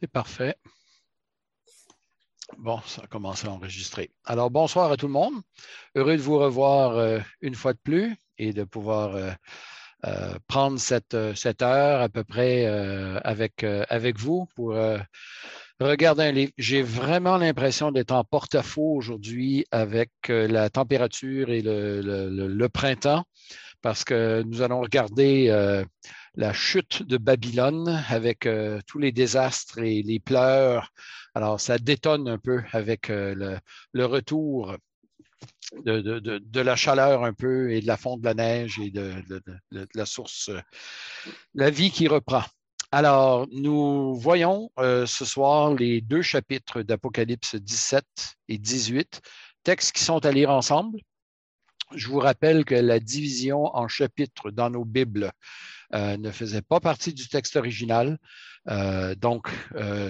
C'est parfait. Bon, ça a commencé à enregistrer. Alors, bonsoir à tout le monde. Heureux de vous revoir euh, une fois de plus et de pouvoir euh, euh, prendre cette, cette, heure à peu près avec, avec vous pour regarder un livre. J'ai vraiment l'impression d'être en porte-à-faux aujourd'hui avec la température et le, printemps parce que nous allons regarder la chute de Babylone avec euh, tous les désastres et les pleurs. Alors, ça détonne un peu avec euh, le, retour de, la chaleur un peu et de la fonte de la neige et de, la source, la vie qui reprend. Alors, nous voyons euh, ce soir les deux chapitres d'Apocalypse 17 et 18, textes qui sont à lire ensemble. Je vous rappelle que la division en chapitres dans nos Bibles euh, ne faisait pas partie du texte original. Euh, donc,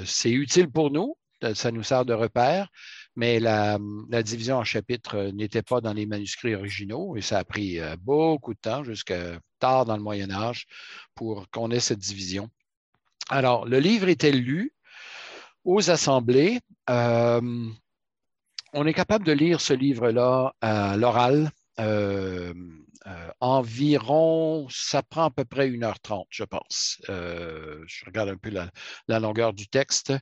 c'est utile pour nous, ça nous sert de repère, mais la, division en chapitres n'était pas dans les manuscrits originaux et ça a pris beaucoup de temps, jusqu'à tard dans le Moyen Âge, pour qu'on ait cette division. Alors, le livre était lu aux assemblées. on est capable de lire ce livre-là à l'oral euh, euh, environ, ça prend à peu près 1h30, je pense. Euh, je regarde un peu la, longueur du texte.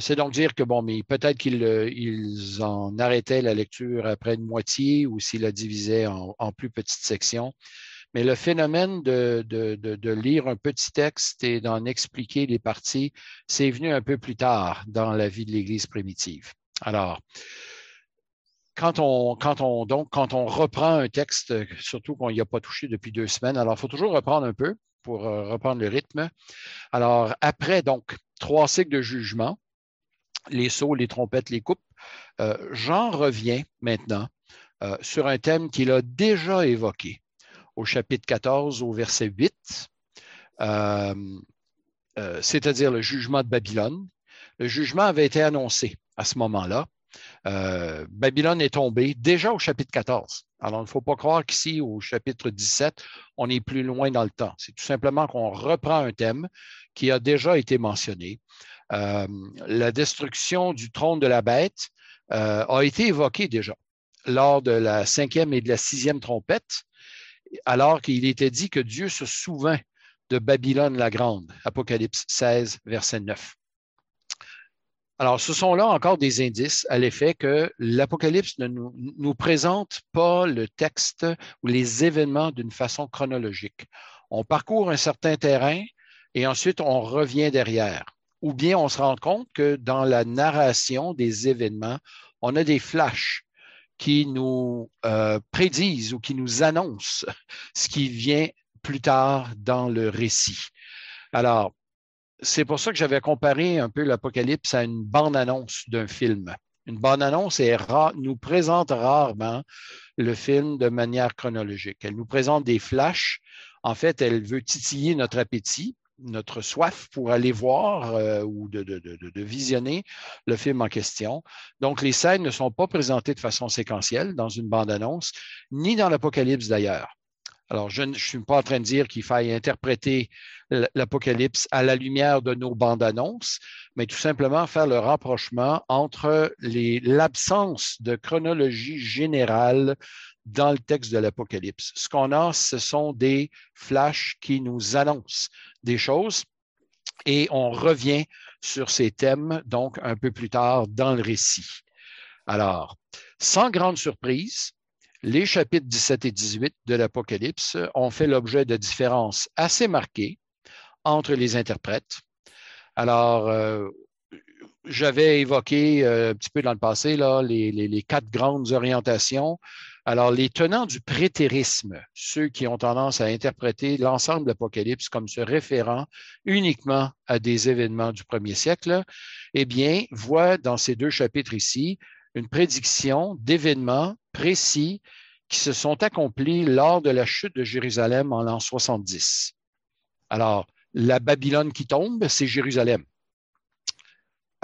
c'est donc dire que, bon, mais peut-être qu'ils en arrêtaient la lecture après une moitié ou s'ils la divisaient en, plus petites sections. Mais le phénomène de, lire un petit texte et d'en expliquer les parties, c'est venu un peu plus tard dans la vie de l'Église primitive. Alors, quand on reprend un texte, surtout qu'on n'y a pas touché depuis deux semaines, alors il faut toujours reprendre un peu pour euh, reprendre le rythme. Alors, après, donc, trois cycles de jugement, les sauts, les trompettes, les coupes, euh, j'en reviens maintenant euh, sur un thème qu'il a déjà évoqué au chapitre 14, au verset 8, c'est-à-dire le jugement de Babylone. Le jugement avait été annoncé à ce moment-là. Euh, Babylone est tombée déjà au chapitre 14. Alors, il ne faut pas croire qu'ici, au chapitre 17, on est plus loin dans le temps. C'est tout simplement qu'on reprend un thème qui a déjà été mentionné. Euh, la destruction du trône de la bête euh, a été évoquée déjà lors de la cinquième et de la sixième trompette, alors qu'il était dit que Dieu se souvint de Babylone la Grande, Apocalypse 16, verset 9. Alors, ce sont là encore des indices à l'effet que l'Apocalypse ne nous, présente pas le texte ou les événements d'une façon chronologique. On parcourt un certain terrain et ensuite on revient derrière. Ou bien on se rend compte que dans la narration des événements, on a des flashs qui nous euh, prédisent ou qui nous annoncent ce qui vient plus tard dans le récit. Alors, c'est pour ça que j'avais comparé un peu l'Apocalypse à une bande-annonce d'un film. Une bande-annonce nous présente rarement le film de manière chronologique. Elle nous présente des flashs. En fait, elle veut titiller notre appétit, notre soif pour aller voir euh, ou de, visionner le film en question. Donc, les scènes ne sont pas présentées de façon séquentielle dans une bande-annonce, ni dans l'Apocalypse d'ailleurs. Alors, je ne suis pas en train de dire qu'il faille interpréter l'Apocalypse à la lumière de nos bandes annonces, mais tout simplement faire le rapprochement entre l'absence de chronologie générale dans le texte de l'Apocalypse. Ce qu'on a, ce sont des flashs qui nous annoncent des choses et on revient sur ces thèmes donc un peu plus tard dans le récit. Alors, sans grande surprise, les chapitres 17 et 18 de l'Apocalypse ont fait l'objet de différences assez marquées entre les interprètes. Alors, euh, j'avais évoqué euh, un petit peu dans le passé là, les, quatre grandes orientations. Alors, les tenants du prétérisme, ceux qui ont tendance à interpréter l'ensemble de l'Apocalypse comme se référant uniquement à des événements du premier siècle, eh bien, voient dans ces deux chapitres ici une prédiction d'événements précis qui se sont accomplis lors de la chute de Jérusalem en l'an 70. Alors, la Babylone qui tombe, c'est Jérusalem.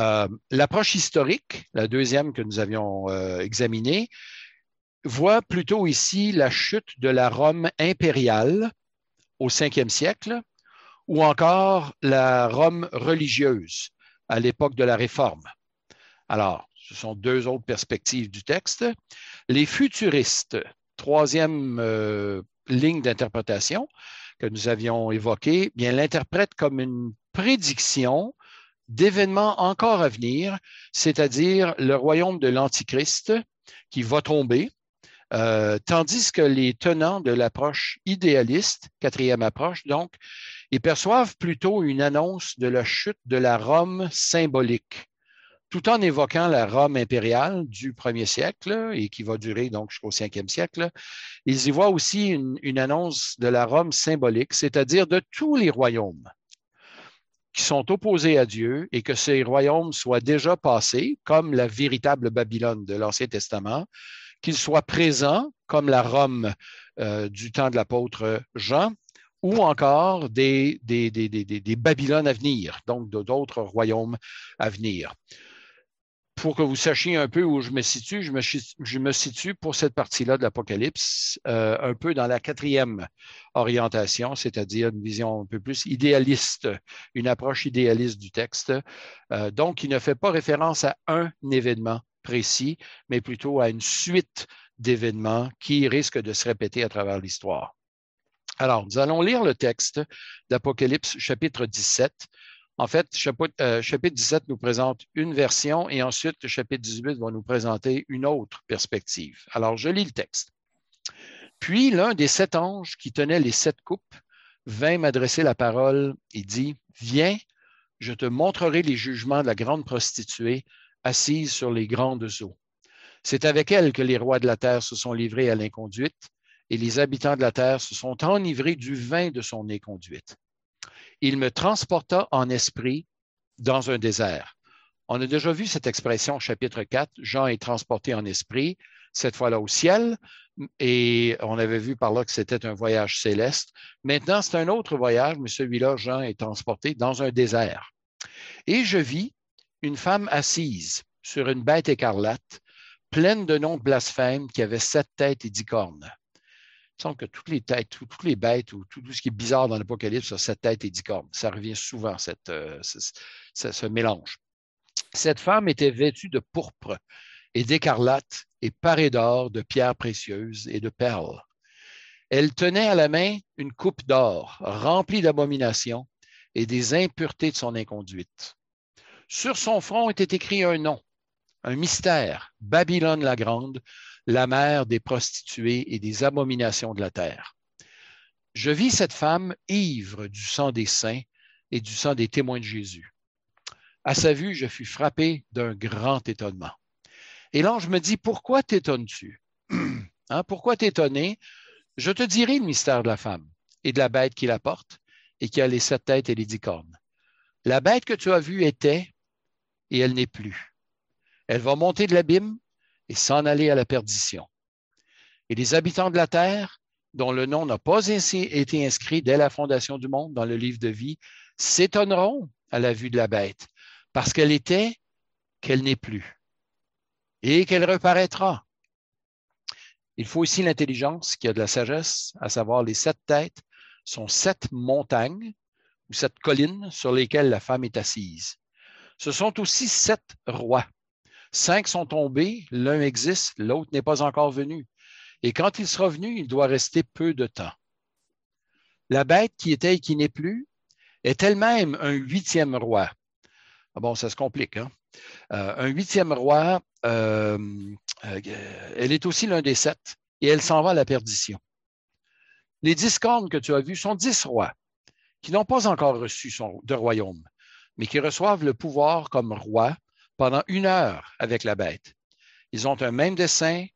Euh, l'approche historique, la deuxième que nous avions euh, examinée, voit plutôt ici la chute de la Rome impériale au 5e siècle ou encore la Rome religieuse à l'époque de la Réforme. Alors, ce sont deux autres perspectives du texte. Les futuristes, troisième euh, ligne d'interprétation que nous avions évoquée, bien l'interprètent comme une prédiction d'événements encore à venir, c'est-à-dire le royaume de l'Antichrist qui va tomber, euh, tandis que les tenants de l'approche idéaliste, quatrième approche donc, ils perçoivent plutôt une annonce de la chute de la Rome symbolique, tout en évoquant la Rome impériale du premier siècle et qui va durer donc jusqu'au cinquième siècle. Ils y voient aussi une annonce de la Rome symbolique, c'est-à-dire de tous les royaumes qui sont opposés à Dieu et que ces royaumes soient déjà passés, comme la véritable Babylone de l'Ancien Testament, qu'ils soient présents, comme la Rome euh, du temps de l'apôtre Jean, ou encore des, Babylones à venir, donc d'autres royaumes à venir. Pour que vous sachiez un peu où je me situe, je me, situe pour cette partie-là de l'Apocalypse euh, un peu dans la quatrième orientation, c'est-à-dire une vision un peu plus idéaliste, une approche idéaliste du texte, euh, donc qui ne fait pas référence à un événement précis, mais plutôt à une suite d'événements qui risquent de se répéter à travers l'histoire. Alors, nous allons lire le texte d'Apocalypse chapitre 17 en fait, chapitre, 17 euh, nous présente une version et ensuite chapitre 18 va nous présenter une autre perspective. Alors, je lis le texte. Puis l'un des sept anges qui tenait les sept coupes vint m'adresser la parole et dit, Viens, je te montrerai les jugements de la grande prostituée assise sur les grandes eaux. C'est avec elle que les rois de la terre se sont livrés à l'inconduite et les habitants de la terre se sont enivrés du vin de son inconduite il me transporta en esprit dans un désert. On a déjà vu cette expression au chapitre 4, Jean est transporté en esprit, cette fois-là au ciel, et on avait vu par là que c'était un voyage céleste. Maintenant, c'est un autre voyage, mais celui-là, Jean est transporté dans un désert. Et je vis une femme assise sur une bête écarlate, pleine de noms blasphèmes qui avait sept têtes et dix cornes. Il semble que toutes les têtes, toutes les bêtes ou tout, ce qui est bizarre dans l'Apocalypse a sept têtes et dix cornes. Ça revient souvent, euh, ce, mélange. Cette femme était vêtue de pourpre et d'écarlate et parée d'or, de pierres précieuses et de perles. Elle tenait à la main une coupe d'or remplie d'abominations et des impuretés de son inconduite. Sur son front était écrit un nom, un mystère, Babylone la grande, la mère des prostituées et des abominations de la terre. Je vis cette femme ivre du sang des saints et du sang des témoins de Jésus. À sa vue, je fus frappé d'un grand étonnement. Et l'ange me dit, pourquoi t'étonnes-tu? Hein, pourquoi t'étonner? Je te dirai le mystère de la femme et de la bête qui la porte et qui a les sept têtes et les dix cornes. La bête que tu as vue était et elle n'est plus. Elle va monter de l'abîme et s'en aller à la perdition. Et les habitants de la terre, dont le nom n'a pas été inscrit dès la fondation du monde dans le livre de vie, s'étonneront à la vue de la bête, parce qu'elle était, qu'elle n'est plus, et qu'elle reparaîtra. Il faut aussi l'intelligence qui a de la sagesse, à savoir les sept têtes sont sept montagnes ou sept collines sur lesquelles la femme est assise. Ce sont aussi sept rois. Cinq sont tombés, l'un existe, l'autre n'est pas encore venu. Et quand il sera venu, il doit rester peu de temps. La bête qui était et qui n'est plus est elle-même un huitième roi. Ah bon, ça se complique. Hein? Euh, un huitième roi, euh, euh, elle est aussi l'un des sept et elle s'en va à la perdition. Les dix cornes que tu as vues sont dix rois qui n'ont pas encore reçu de royaume, mais qui reçoivent le pouvoir comme roi pendant une heure avec la bête. Ils ont un même dessein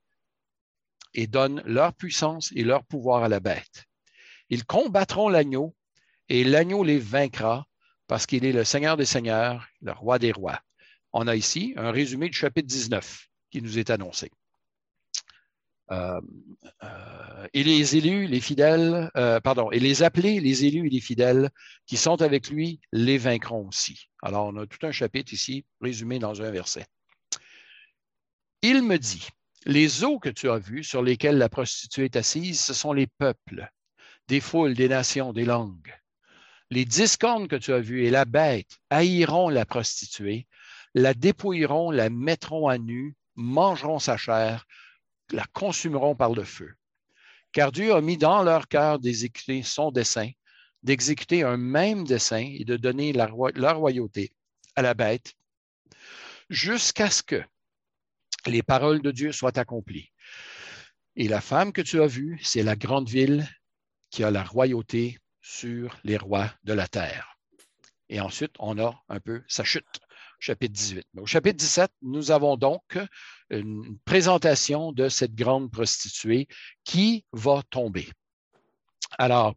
et donnent leur puissance et leur pouvoir à la bête. Ils combattront l'agneau et l'agneau les vaincra parce qu'il est le Seigneur des Seigneurs, le Roi des Rois. On a ici un résumé du chapitre 19 qui nous est annoncé. Euh, euh, et les élus, les fidèles, euh, pardon, et les appelés, les élus et les fidèles qui sont avec lui, les vaincront aussi. Alors, on a tout un chapitre ici résumé dans un verset. Il me dit, les eaux que tu as vues sur lesquelles la prostituée est assise, ce sont les peuples, des foules, des nations, des langues. Les dix cornes que tu as vues et la bête haïront la prostituée, la dépouilleront, la mettront à nu, mangeront sa chair, la consumeront par le feu. Car Dieu a mis dans leur cœur d'exécuter son dessein, d'exécuter un même dessein et de donner la, leur royauté à la bête, jusqu'à ce que les paroles de Dieu soient accomplies. Et la femme que tu as vue, c'est la grande ville qui a la royauté sur les rois de la terre. Et ensuite, on a un peu sa chute, chapitre 18. au chapitre 17, nous avons donc une présentation de cette grande prostituée qui va tomber. Alors,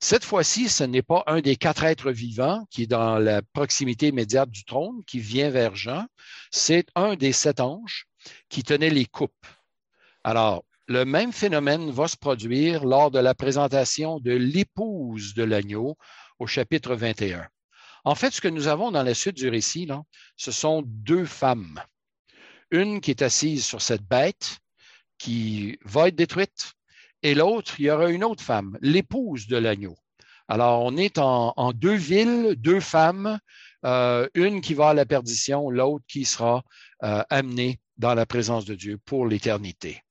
cette fois-ci, ce n'est pas un des quatre êtres vivants qui est dans la proximité immédiate du trône, qui vient vers Jean, c'est un des sept anges qui tenait les coupes. Alors, le même phénomène va se produire lors de la présentation de l'épouse de l'agneau au chapitre 21. En fait, ce que nous avons dans la suite du récit, là, ce sont deux femmes. Une qui est assise sur cette bête qui va être détruite, et l'autre, il y aura une autre femme, l'épouse de l'agneau. Alors, on est en, deux villes, deux femmes, euh, une qui va à la perdition, l'autre qui sera euh, amenée dans la présence de Dieu pour l'éternité.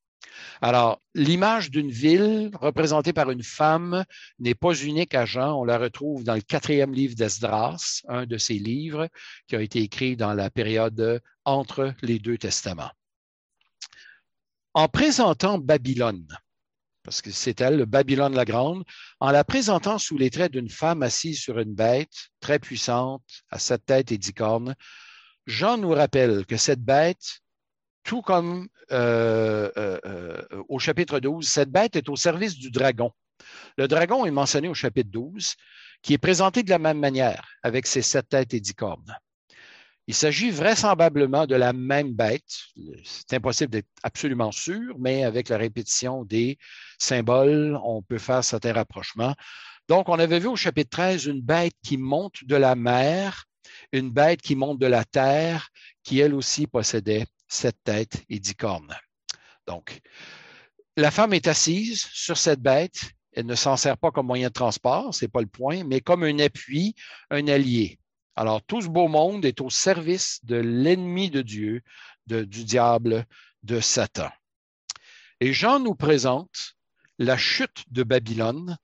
Alors, l'image d'une ville représentée par une femme n'est pas unique à Jean. On la retrouve dans le quatrième livre d'Esdras, un de ses livres qui a été écrit dans la période entre les deux testaments. En présentant Babylone, parce que c'est elle, le Babylone la Grande, en la présentant sous les traits d'une femme assise sur une bête très puissante, à sept têtes et dix cornes, Jean nous rappelle que cette bête tout comme euh, euh, euh, au chapitre 12, cette bête est au service du dragon. Le dragon est mentionné au chapitre 12, qui est présenté de la même manière, avec ses sept têtes et dix cornes. Il s'agit vraisemblablement de la même bête. C'est impossible d'être absolument sûr, mais avec la répétition des symboles, on peut faire certains rapprochements. Donc, on avait vu au chapitre 13 une bête qui monte de la mer, une bête qui monte de la terre, qui elle aussi possédait sept têtes et dix cornes. Donc, la femme est assise sur cette bête. Elle ne s'en sert pas comme moyen de transport, ce n'est pas le point, mais comme un appui, un allié. Alors, tout ce beau monde est au service de l'ennemi de Dieu, du diable, de Satan. Et Jean nous présente la chute de Babylone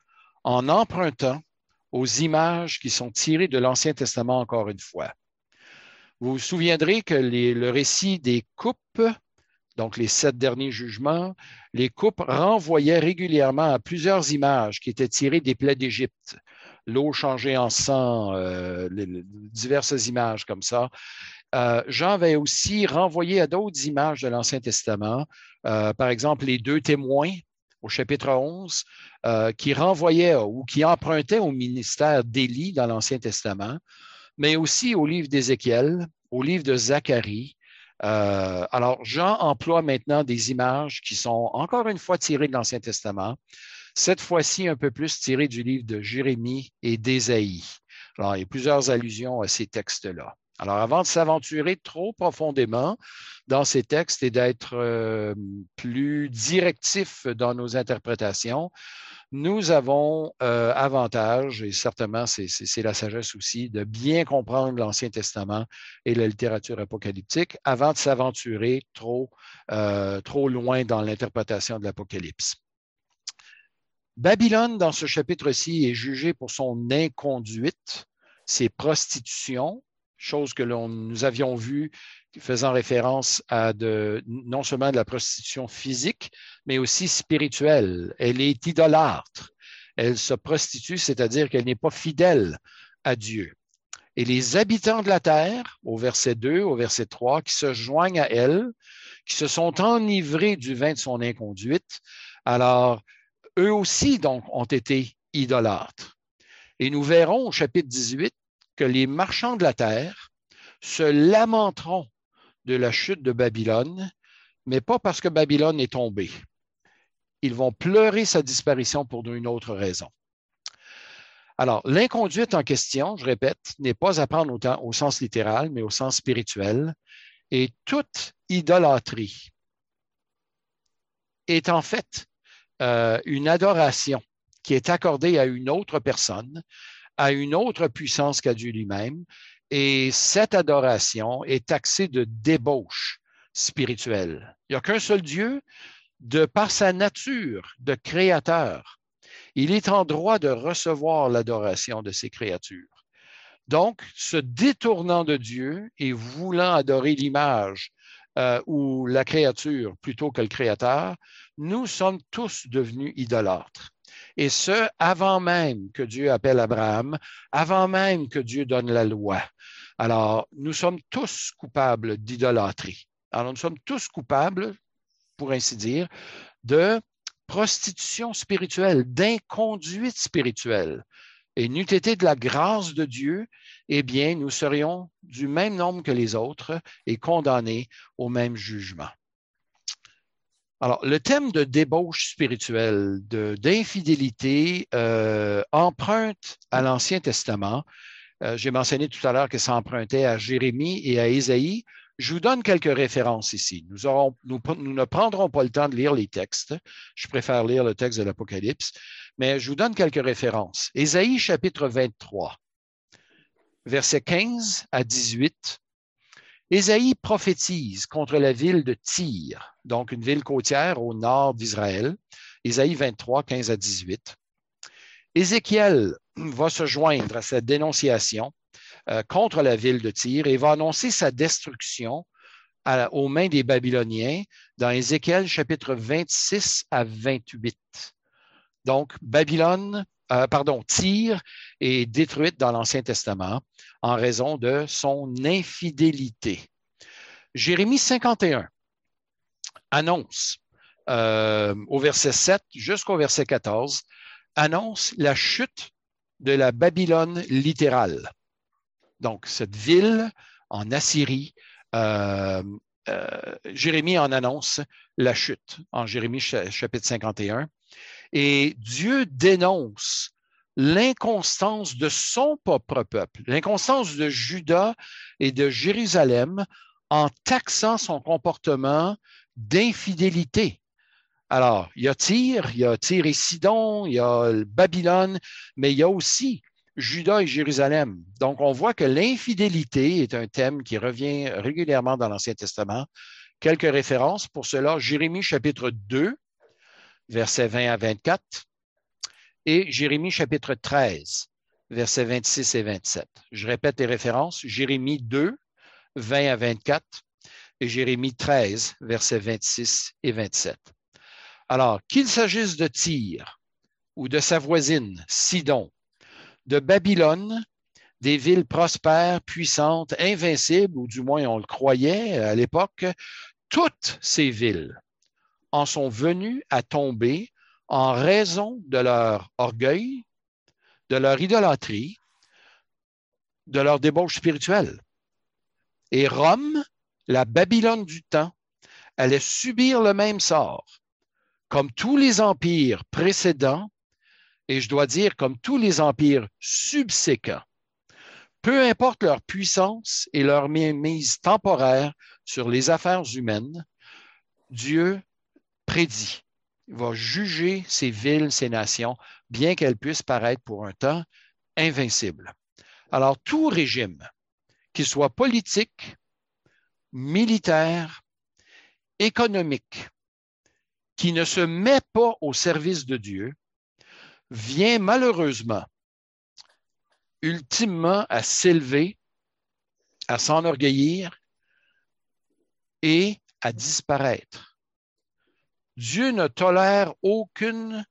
en empruntant aux images qui sont tirées de l'Ancien Testament encore une fois. Vous vous souviendrez que le récit des coupes, donc les sept derniers jugements, les coupes renvoyaient régulièrement à plusieurs images qui étaient tirées des plaies d'Égypte. L'eau changée en sang, euh, diverses images comme ça. Euh, Jean avait aussi renvoyé à d'autres images de l'Ancien Testament, euh, par exemple les deux témoins au chapitre 11, qui renvoyaient ou qui empruntaient au ministère d'Élie dans l'Ancien Testament mais aussi au livre d'Ézéchiel, au livre de Zacharie. Euh, alors, Jean emploie maintenant des images qui sont encore une fois tirées de l'Ancien Testament, cette fois-ci un peu plus tirées du livre de Jérémie et d'Ésaïe. Alors, il y a plusieurs allusions à ces textes-là. Alors, avant de s'aventurer trop profondément dans ces textes et d'être euh, plus directif dans nos interprétations, nous avons euh, avantage, et certainement c'est la sagesse aussi, de bien comprendre l'Ancien Testament et la littérature apocalyptique avant de s'aventurer trop, euh, trop loin dans l'interprétation de l'Apocalypse. Babylone, dans ce chapitre-ci, est jugée pour son inconduite, ses prostitutions, chose que nous avions vues faisant référence à de, non seulement de la prostitution physique, mais aussi spirituelle. Elle est idolâtre. Elle se prostitue, c'est-à-dire qu'elle n'est pas fidèle à Dieu. Et les habitants de la terre, au verset 2, au verset 3, qui se joignent à elle, qui se sont enivrés du vin de son inconduite, alors eux aussi, donc, ont été idolâtres. Et nous verrons au chapitre 18 que les marchands de la terre se lamenteront de la chute de Babylone, mais pas parce que Babylone est tombée. Ils vont pleurer sa disparition pour une autre raison. Alors, l'inconduite en question, je répète, n'est pas à prendre au sens littéral, mais au sens spirituel. Et toute idolâtrie est en fait euh, une adoration qui est accordée à une autre personne, à une autre puissance qu'à Dieu lui-même. Et cette adoration est taxée de débauche spirituelle. Il n'y a qu'un seul Dieu, de par sa nature de créateur. Il est en droit de recevoir l'adoration de ses créatures. Donc, se détournant de Dieu et voulant adorer l'image euh, ou la créature plutôt que le créateur, nous sommes tous devenus idolâtres. Et ce, avant même que Dieu appelle Abraham, avant même que Dieu donne la loi. Alors, nous sommes tous coupables d'idolâtrie. Alors, nous sommes tous coupables, pour ainsi dire, de prostitution spirituelle, d'inconduite spirituelle. Et n'eût été de la grâce de Dieu, eh bien, nous serions du même nombre que les autres et condamnés au même jugement. Alors, le thème de débauche spirituelle, d'infidélité, euh, emprunte à l'Ancien Testament. Euh, j'ai mentionné tout à l'heure que ça empruntait à Jérémie et à Ésaïe. Je vous donne quelques références ici. Nous, nous, ne prendrons pas le temps de lire les textes. Je préfère lire le texte de l'Apocalypse, mais je vous donne quelques références. Ésaïe chapitre 23, versets 15 à 18. Ésaïe prophétise contre la ville de Tyr, donc une ville côtière au nord d'Israël. Ésaïe 23, 15 à 18. Ézéchiel va se joindre à cette dénonciation euh, contre la ville de Tyr et va annoncer sa destruction aux mains des Babyloniens dans Ézéchiel chapitre 26 à 28. Donc, Babylone, euh, pardon, Tyr est détruite dans l'Ancien Testament en raison de son infidélité. Jérémie 51 annonce euh, au verset 7 jusqu'au verset 14, annonce la chute de la Babylone littérale. Donc, cette ville en Assyrie, euh, Jérémie en annonce la chute en Jérémie chapitre 51. Et Dieu dénonce l'inconstance de son propre peuple, l'inconstance de Juda et de Jérusalem en taxant son comportement d'infidélité. Alors, il y a Tyr, il y a Tyr et Sidon, il y a Babylone, mais il y a aussi Juda et Jérusalem. Donc, on voit que l'infidélité est un thème qui revient régulièrement dans l'Ancien Testament. Quelques références pour cela. Jérémie chapitre 2, versets 20 à 24, et Jérémie chapitre 13, versets 26 et 27. Je répète les références. Jérémie 2, 20 à 24 et Jérémie 13, versets 26 et 27. Alors, qu'il s'agisse de Tyr ou de sa voisine, Sidon, de Babylone, des villes prospères, puissantes, invincibles, ou du moins on le croyait à l'époque, toutes ces villes en sont venus à tomber en raison de leur orgueil, de leur idolâtrie, de leur débauche spirituelle. Et Rome, la Babylone du temps, allait subir le même sort, comme tous les empires précédents, et je dois dire comme tous les empires subséquents. Peu importe leur puissance et leur mise temporaire sur les affaires humaines, Dieu prédit. Va juger ces villes, ces nations, bien qu'elles puissent paraître pour un temps invincibles. Alors, tout régime, qu'il soit politique, militaire, économique, qui ne se met pas au service de Dieu, vient malheureusement, ultimement, à s'élever, à s'enorgueillir et à disparaître. Dieu ne tolère aucune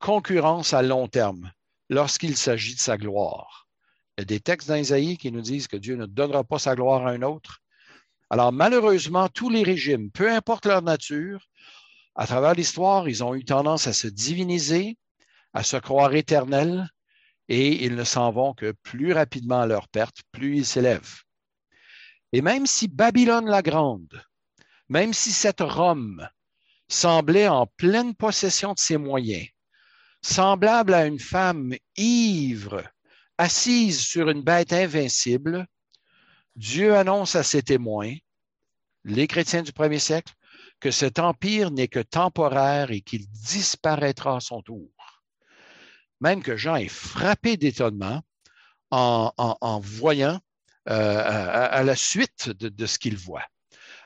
concurrence à long terme lorsqu'il s'agit de sa gloire. Il y a des textes dans qui nous disent que Dieu ne donnera pas sa gloire à un autre. Alors malheureusement, tous les régimes, peu importe leur nature, à travers l'histoire, ils ont eu tendance à se diviniser, à se croire éternels, et ils ne s'en vont que plus rapidement à leur perte, plus ils s'élèvent. Et même si Babylone la Grande, même si cette Rome semblait en pleine possession de ses moyens, semblable à une femme ivre, assise sur une bête invincible, Dieu annonce à ses témoins, les chrétiens du premier siècle, que cet empire n'est que temporaire et qu'il disparaîtra à son tour. Même que Jean est frappé d'étonnement en, voyant euh, à, la suite de, ce qu'il voit.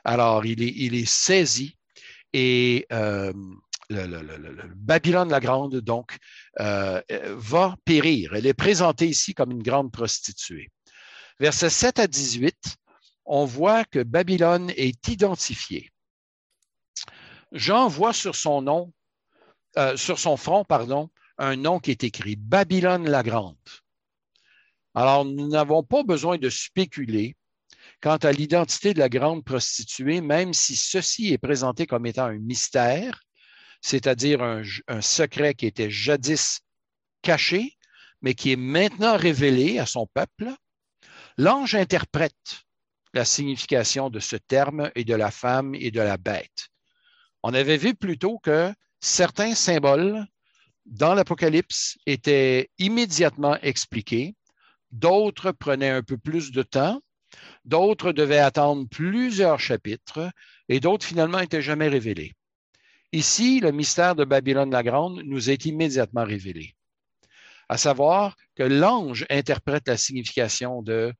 Alors, il est, il est saisi et euh, Babylone la Grande, donc, euh, va périr. Elle est présentée ici comme une grande prostituée. Versets 7 à 18, on voit que Babylone est identifiée. Jean voit sur son nom, sur son front, pardon, un nom qui est écrit Babylone la Grande. Alors, nous n'avons pas besoin de spéculer quant à l'identité de la grande prostituée, même si ceci est présenté comme étant un mystère, c'est-à-dire un, secret qui était jadis caché, mais qui est maintenant révélé à son peuple. L'ange interprète la signification de ce terme et de la femme et de la bête. On avait vu plutôt que certains symboles dans l'Apocalypse étaient immédiatement expliqués D'autres prenaient un peu plus de temps. D'autres devaient attendre plusieurs chapitres et d'autres finalement n'étaient jamais révélés. Ici, le mystère de Babylone la Grande nous est immédiatement révélé, à savoir que l'ange interprète la signification de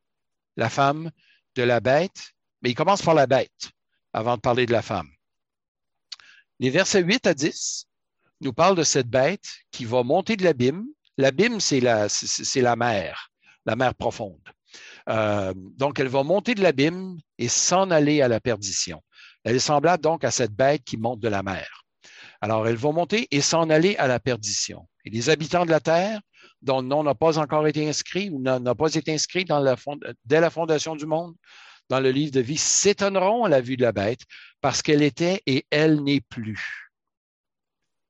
la femme, de la bête, mais il commence par la bête avant de parler de la femme. Les versets 8 à 10 nous parlent de cette bête qui va monter de l'abîme. L'abîme, c'est la, c'est la mer la mer profonde. Euh, donc, elle va monter de l'abîme et s'en aller à la perdition. Elle est semblable donc à cette bête qui monte de la mer. Alors, elle va monter et s'en aller à la perdition. Et les habitants de la terre, dont le nom n'a pas encore été inscrit ou n'a pas été inscrit dès la fondation du monde, dans le livre de vie, s'étonneront à la vue de la bête parce qu'elle était et elle n'est plus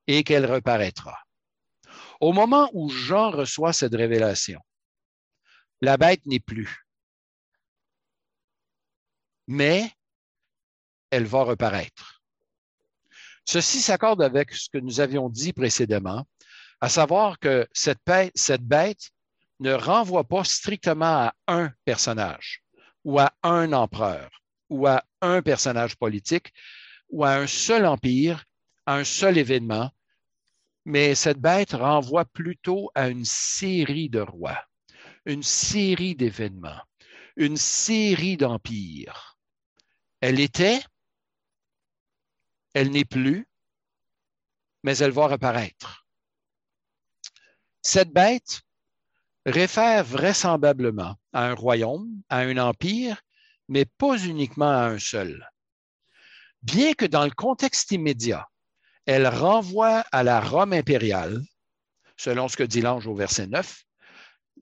et qu'elle reparaîtra. Au moment où Jean reçoit cette révélation, la bête n'est plus. Mais elle va reparaître. Ceci s'accorde avec ce que nous avions dit précédemment, à savoir que cette bête, ne renvoie pas strictement à un personnage ou à un empereur ou à un personnage politique ou à un seul empire, à un seul événement, mais cette bête renvoie plutôt à une série de rois une série d'événements, une série d'empires. Elle était, elle n'est plus, mais elle va reparaître. Cette bête réfère vraisemblablement à un royaume, à un empire, mais pas uniquement à un seul. Bien que dans le contexte immédiat, elle renvoie à la Rome impériale, selon ce que dit l'ange au verset 9,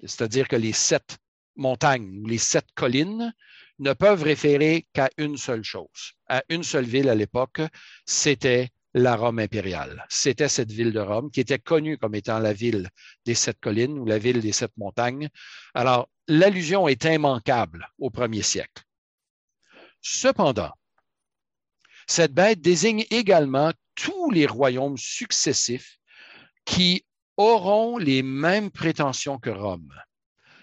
c'est-à-dire que les sept montagnes ou les sept collines ne peuvent référer qu'à une seule chose, à une seule ville à l'époque, c'était la Rome impériale. C'était cette ville de Rome qui était connue comme étant la ville des sept collines ou la ville des sept montagnes. Alors, l'allusion est immanquable au premier siècle. Cependant, cette bête désigne également tous les royaumes successifs qui auront les mêmes prétentions que Rome.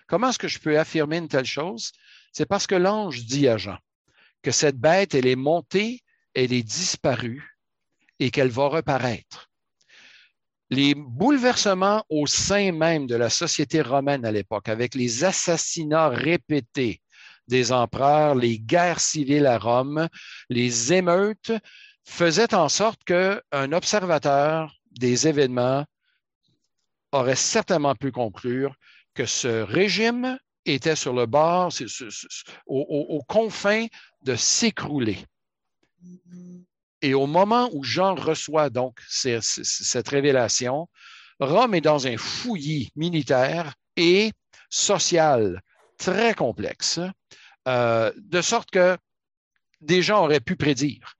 Comment est-ce que je peux affirmer une telle chose? C'est parce que l'ange dit à Jean que cette bête, elle est montée, elle est disparue et qu'elle va reparaître. Les bouleversements au sein même de la société romaine à l'époque, avec les assassinats répétés des empereurs, les guerres civiles à Rome, les émeutes, faisaient en sorte qu'un observateur des événements aurait certainement pu conclure que ce régime était sur le bord, aux, confins de s'écrouler. Et au moment où Jean reçoit donc cette révélation, Rome est dans un fouillis militaire et social très complexe, euh, de sorte que des gens auraient pu prédire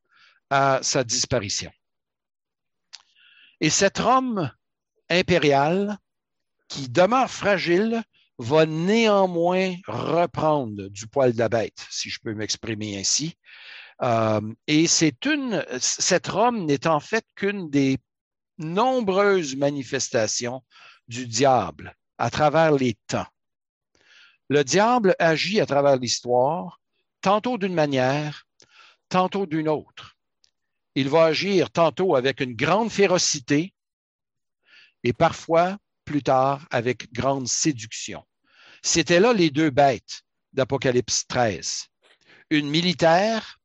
à sa disparition. Et cet Rome impériale qui demeure fragile va néanmoins reprendre du poil de la bête, si je peux m'exprimer ainsi. Euh, et c'est une, cette Rome n'est en fait qu'une des nombreuses manifestations du diable à travers les temps. Le diable agit à travers l'histoire, tantôt d'une manière, tantôt d'une autre. Il va agir tantôt avec une grande férocité, et parfois plus tard avec grande séduction. C'était là les deux bêtes d'Apocalypse 13. Une militaire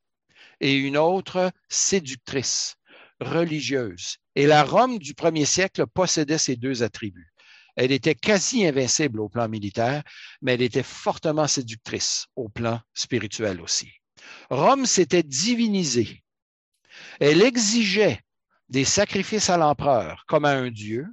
et une autre séductrice, religieuse. Et la Rome du premier siècle possédait ces deux attributs. Elle était quasi invincible au plan militaire, mais elle était fortement séductrice au plan spirituel aussi. Rome s'était divinisée. Elle exigeait des sacrifices à l'empereur comme à un dieu.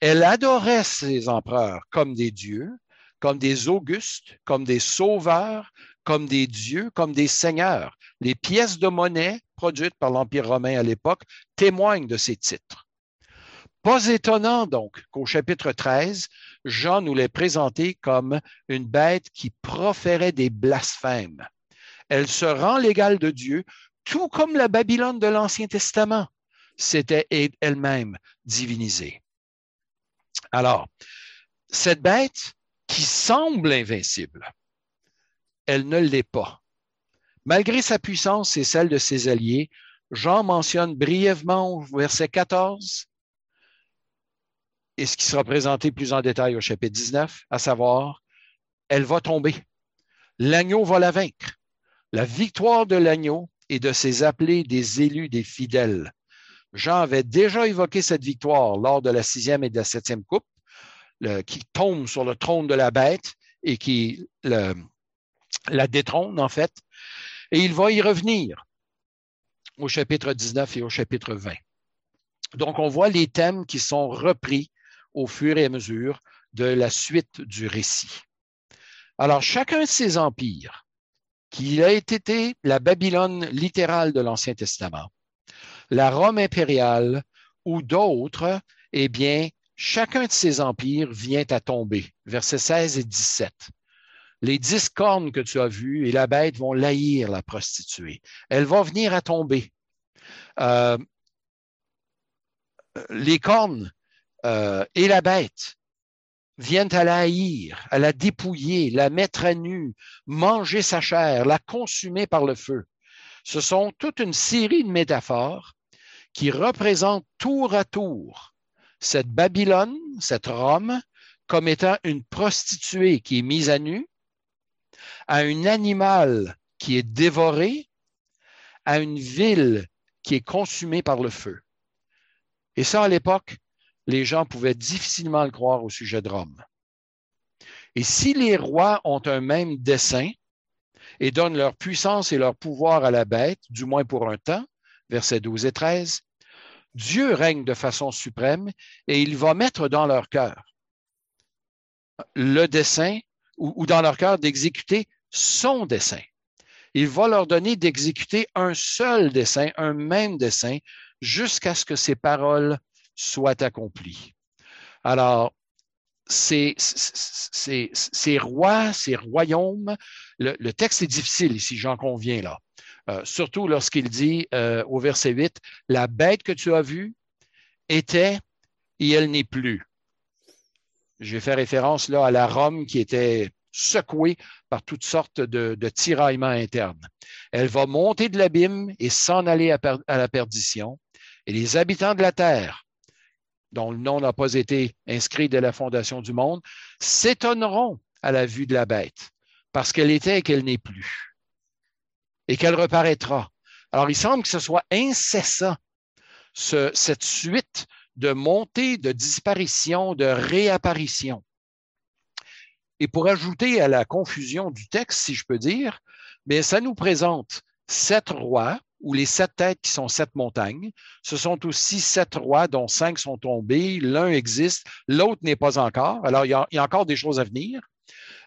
Elle adorait ses empereurs comme des dieux, comme des augustes, comme des sauveurs, comme des dieux, comme des seigneurs. Les pièces de monnaie produites par l'Empire romain à l'époque témoignent de ces titres. Pas étonnant donc qu'au chapitre 13, Jean nous l'ait présenté comme une bête qui proférait des blasphèmes. Elle se rend l'égale de Dieu, tout comme la Babylone de l'Ancien Testament s'était elle-même divinisée. Alors, cette bête qui semble invincible, elle ne l'est pas. Malgré sa puissance et celle de ses alliés, Jean mentionne brièvement au verset 14 et ce qui sera présenté plus en détail au chapitre 19, à savoir, elle va tomber. L'agneau va la vaincre. La victoire de l'agneau et de ses appelés des élus des fidèles. Jean avait déjà évoqué cette victoire lors de la sixième et de la septième coupe, qui tombe sur le trône de la bête et qui la détrône, en fait. Et il va y revenir au chapitre 19 et au chapitre 20. Donc, on voit les thèmes qui sont repris au fur et à mesure de la suite du récit. Alors, chacun de ces empires, qui a été la Babylone littérale de l'Ancien Testament, la Rome impériale ou d'autres, eh bien, chacun de ces empires vient à tomber. Versets 16 et 17. Les dix cornes que tu as vues et la bête vont laïr la prostituée. Elle va venir à tomber. Euh, les cornes euh, et la bête viennent à la haïr, à la dépouiller, la mettre à nu, manger sa chair, la consumer par le feu. Ce sont toute une série de métaphores qui représentent tour à tour cette Babylone, cette Rome, comme étant une prostituée qui est mise à nu, à un animal qui est dévoré, à une ville qui est consumée par le feu. Et ça, à l'époque, les gens pouvaient difficilement le croire au sujet de Rome. Et si les rois ont un même dessein et donnent leur puissance et leur pouvoir à la bête, du moins pour un temps, versets 12 et 13, Dieu règne de façon suprême et il va mettre dans leur cœur le dessein ou, dans leur cœur d'exécuter son dessein. Il va leur donner d'exécuter un seul dessein, un même dessein, jusqu'à ce que ces paroles soit accompli. Alors, ces, ces, rois, ces royaumes, le, texte est difficile ici, j'en conviens là. Euh, surtout lorsqu'il dit euh, au verset 8, la bête que tu as vue était et elle n'est plus. J'ai fait référence là à la Rome qui était secouée par toutes sortes de, tiraillements internes. Elle va monter de l'abîme et s'en aller à, à la perdition. Et les habitants de la terre dont le nom n'a pas été inscrit dès la fondation du monde, s'étonneront à la vue de la bête, parce qu'elle était et qu'elle n'est plus, et qu'elle reparaîtra. Alors, il semble que ce soit incessant, cette suite de montée, de disparition, de réapparition. Et pour ajouter à la confusion du texte, si je peux dire, mais ça nous présente sept rois ou les sept têtes qui sont sept montagnes. Ce sont aussi sept rois dont cinq sont tombés. L'un existe, l'autre n'est pas encore. Alors, il y, a, encore des choses à venir.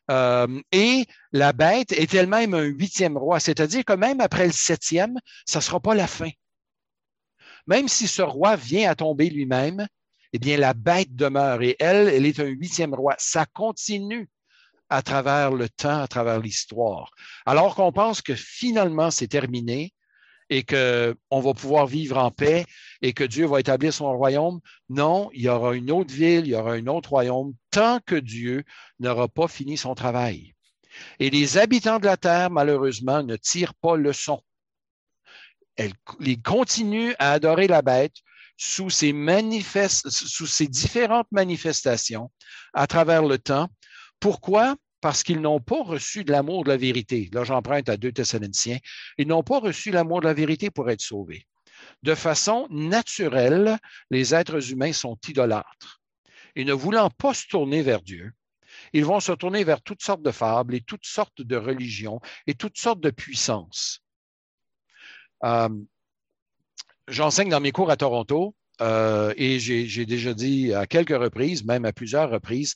Euh, et la bête est elle-même un huitième roi, c'est-à-dire que même après le septième, ça ne sera pas la fin. Même si ce roi vient à tomber lui-même, eh bien, la bête demeure et elle, elle est un huitième roi. Ça continue à travers le temps, à travers l'histoire. Alors qu'on pense que finalement, c'est terminé, et qu'on va pouvoir vivre en paix et que Dieu va établir son royaume. Non, il y aura une autre ville, il y aura un autre royaume, tant que Dieu n'aura pas fini son travail. Et les habitants de la terre, malheureusement, ne tirent pas leçon. ils continuent à adorer la bête sous ses différentes manifestations à travers le temps Pourquoi? Parce qu'ils n'ont pas reçu de l'amour de la vérité. Là, j'emprunte à deux Thessaloniciens. Ils n'ont pas reçu l'amour de la vérité pour être sauvés. De façon naturelle, les êtres humains sont idolâtres. Et ne voulant pas se tourner vers Dieu, ils vont se tourner vers toutes sortes de fables et toutes sortes de religions et toutes sortes de puissances. Euh, j'enseigne dans mes cours à Toronto euh, et j'ai déjà dit à quelques reprises, même à plusieurs reprises,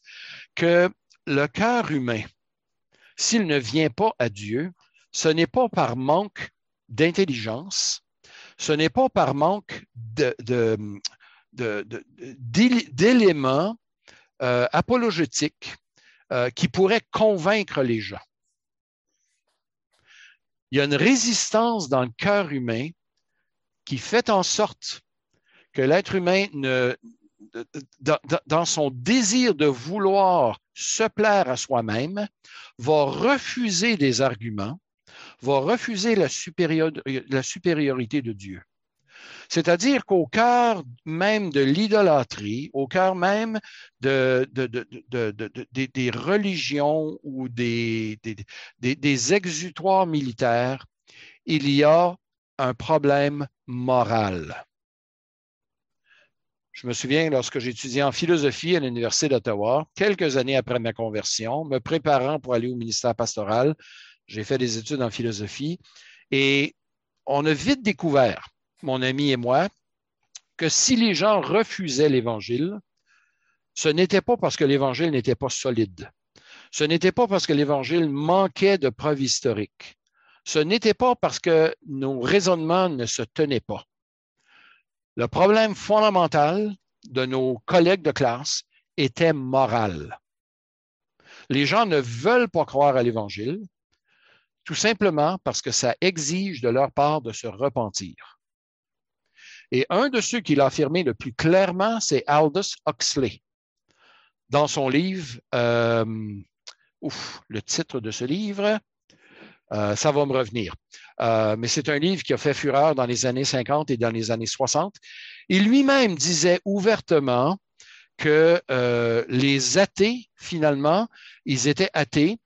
que le cœur humain, s'il ne vient pas à Dieu, ce n'est pas par manque d'intelligence, ce n'est pas par manque d'éléments euh, apologétiques euh, qui pourraient convaincre les gens. Il y a une résistance dans le cœur humain qui fait en sorte que l'être humain, dans, son désir de vouloir se plaire à soi-même, va refuser des arguments, va refuser la, supériorité de Dieu. C'est-à-dire qu'au cœur même de l'idolâtrie, au cœur même de, des religions ou des exutoires militaires, il y a un problème moral. Je me souviens, lorsque j'étudiais en philosophie à l'Université d'Ottawa, quelques années après ma conversion, me préparant pour aller au ministère pastoral, j'ai fait des études en philosophie et on a vite découvert, mon ami et moi, que si les gens refusaient l'Évangile, ce n'était pas parce que l'Évangile n'était pas solide. Ce n'était pas parce que l'Évangile manquait de preuves historiques ce n'était pas parce que nos raisonnements ne se tenaient pas. Le problème fondamental de nos collègues de classe était moral. Les gens ne veulent pas croire à l'Évangile, tout simplement parce que ça exige de leur part de se repentir. Et un de ceux qui l'a affirmé le plus clairement, c'est Aldous Huxley. Dans son livre, euh, ouf, le titre de ce livre, euh, ça va me revenir. Euh, mais c'est un livre qui a fait fureur dans les années 50 et dans les années 60. Il lui-même disait ouvertement que euh, les athées, finalement, ils étaient athées,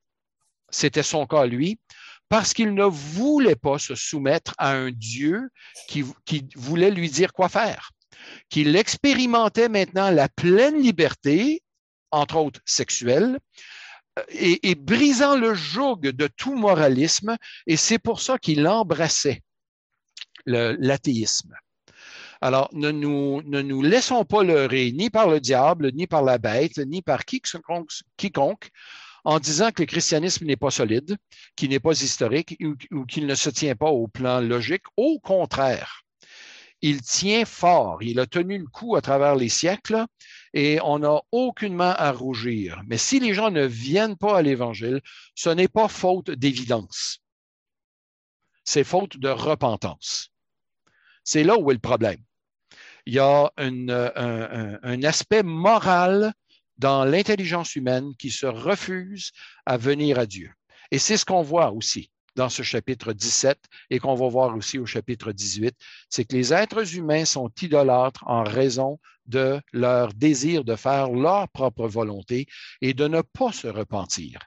c'était son cas lui, parce qu'il ne voulait pas se soumettre à un Dieu qui, qui voulait lui dire quoi faire, qu'il expérimentait maintenant la pleine liberté, entre autres sexuelle, et, brisant le joug de tout moralisme, et c'est pour ça qu'il embrassait l'athéisme. Alors, ne nous, ne nous laissons pas leurrer ni par le diable, ni par la bête, ni par quiconque, quiconque en disant que le christianisme n'est pas solide, qu'il n'est pas historique ou, ou qu'il ne se tient pas au plan logique. Au contraire, il tient fort. Il a tenu le coup à travers les siècles et on n'a aucunement à rougir. Mais si les gens ne viennent pas à l'Évangile, ce n'est pas faute d'évidence. C'est faute de repentance. C'est là où est le problème. Il y a un, aspect moral dans l'intelligence humaine qui se refuse à venir à Dieu. Et c'est ce qu'on voit aussi dans ce chapitre 17 et qu'on va voir aussi au chapitre 18, c'est que les êtres humains sont idolâtres en raison de leur désir de faire leur propre volonté et de ne pas se repentir.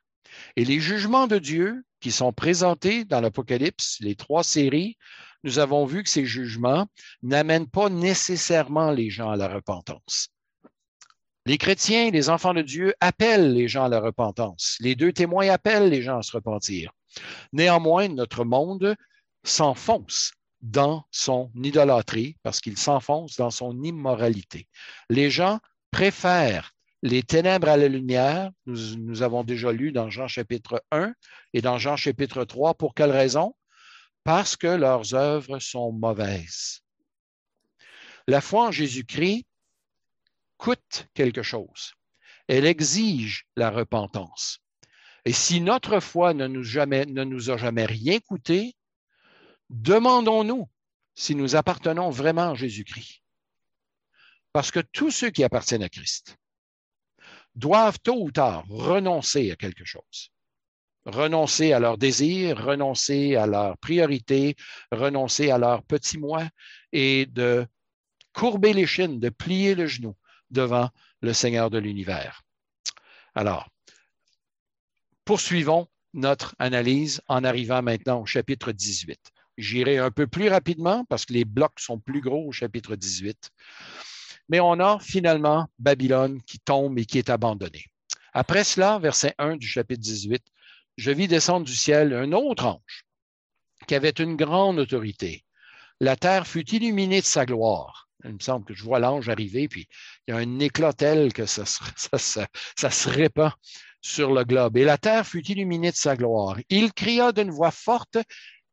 Et les jugements de Dieu qui sont présentés dans l'Apocalypse, les trois séries, nous avons vu que ces jugements n'amènent pas nécessairement les gens à la repentance. Les chrétiens, les enfants de Dieu appellent les gens à la repentance. Les deux témoins appellent les gens à se repentir. Néanmoins, notre monde s'enfonce dans son idolâtrie parce qu'il s'enfonce dans son immoralité. Les gens préfèrent les ténèbres à la lumière. Nous, avons déjà lu dans Jean chapitre 1 et dans Jean chapitre 3. Pour quelle raison? Parce que leurs œuvres sont mauvaises. La foi en Jésus-Christ coûte quelque chose. Elle exige la repentance. Et si notre foi ne nous, a jamais rien coûté, demandons-nous si nous appartenons vraiment à Jésus-Christ. Parce que tous ceux qui appartiennent à Christ doivent tôt ou tard renoncer à quelque chose. Renoncer à leurs désirs, renoncer à leurs priorités, renoncer à leurs petits moi et de courber les chines, de plier le genou devant le Seigneur de l'univers. Alors, Poursuivons notre analyse en arrivant maintenant au chapitre 18. J'irai un peu plus rapidement parce que les blocs sont plus gros au chapitre 18. Mais on a finalement Babylone qui tombe et qui est abandonnée. Après cela, verset 1 du chapitre 18, je vis descendre du ciel un autre ange qui avait une grande autorité. La terre fut illuminée de sa gloire. Il me semble que je vois l'ange arriver, puis il y a un éclat tel que ça, ça se répand sur le globe. Et la terre fut illuminée de sa gloire. Il cria d'une voix forte,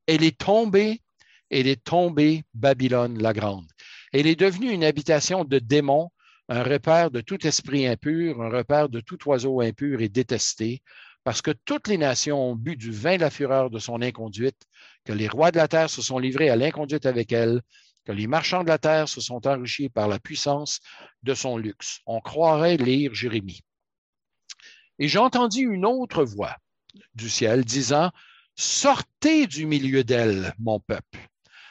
elle est tombée, elle est tombée, Babylone la grande. Elle est devenue une habitation de démons, un repère de tout esprit impur, un repère de tout oiseau impur et détesté, parce que toutes les nations ont bu du vin de la fureur de son inconduite, que les rois de la terre se sont livrés à l'inconduite avec elle, que les marchands de la terre se sont enrichis par la puissance de son luxe. On croirait lire Jérémie. Et j'ai entendu une autre voix du ciel disant, Sortez du milieu d'elle, mon peuple,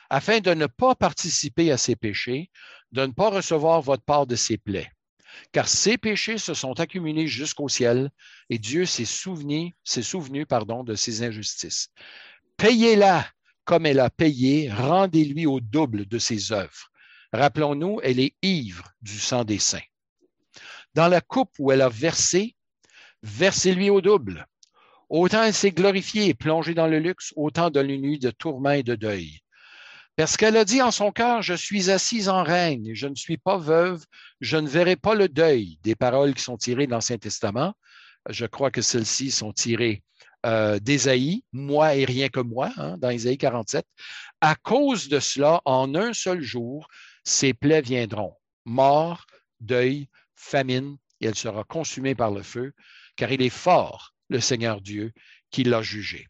afin de ne pas participer à ses péchés, de ne pas recevoir votre part de ses plaies. Car ses péchés se sont accumulés jusqu'au ciel, et Dieu s'est souvenu, s'est souvenu pardon, de ses injustices. Payez-la comme elle a payé, rendez-lui au double de ses œuvres. Rappelons-nous, elle est ivre du sang des saints. Dans la coupe où elle a versé, versez-lui au double. Autant elle s'est glorifiée et plongée dans le luxe, autant de nuit de tourments et de deuil. Parce qu'elle a dit en son cœur, je suis assise en règne, je ne suis pas veuve, je ne verrai pas le deuil. Des paroles qui sont tirées de l'Ancien Testament. Je crois que celles-ci sont tirées euh, d'Ésaïe, moi et rien que moi, hein, dans Ésaïe 47. À cause de cela, en un seul jour, ses plaies viendront. Mort, deuil, famine, et elle sera consumée par le feu car il est fort, le Seigneur Dieu, qui l'a jugé.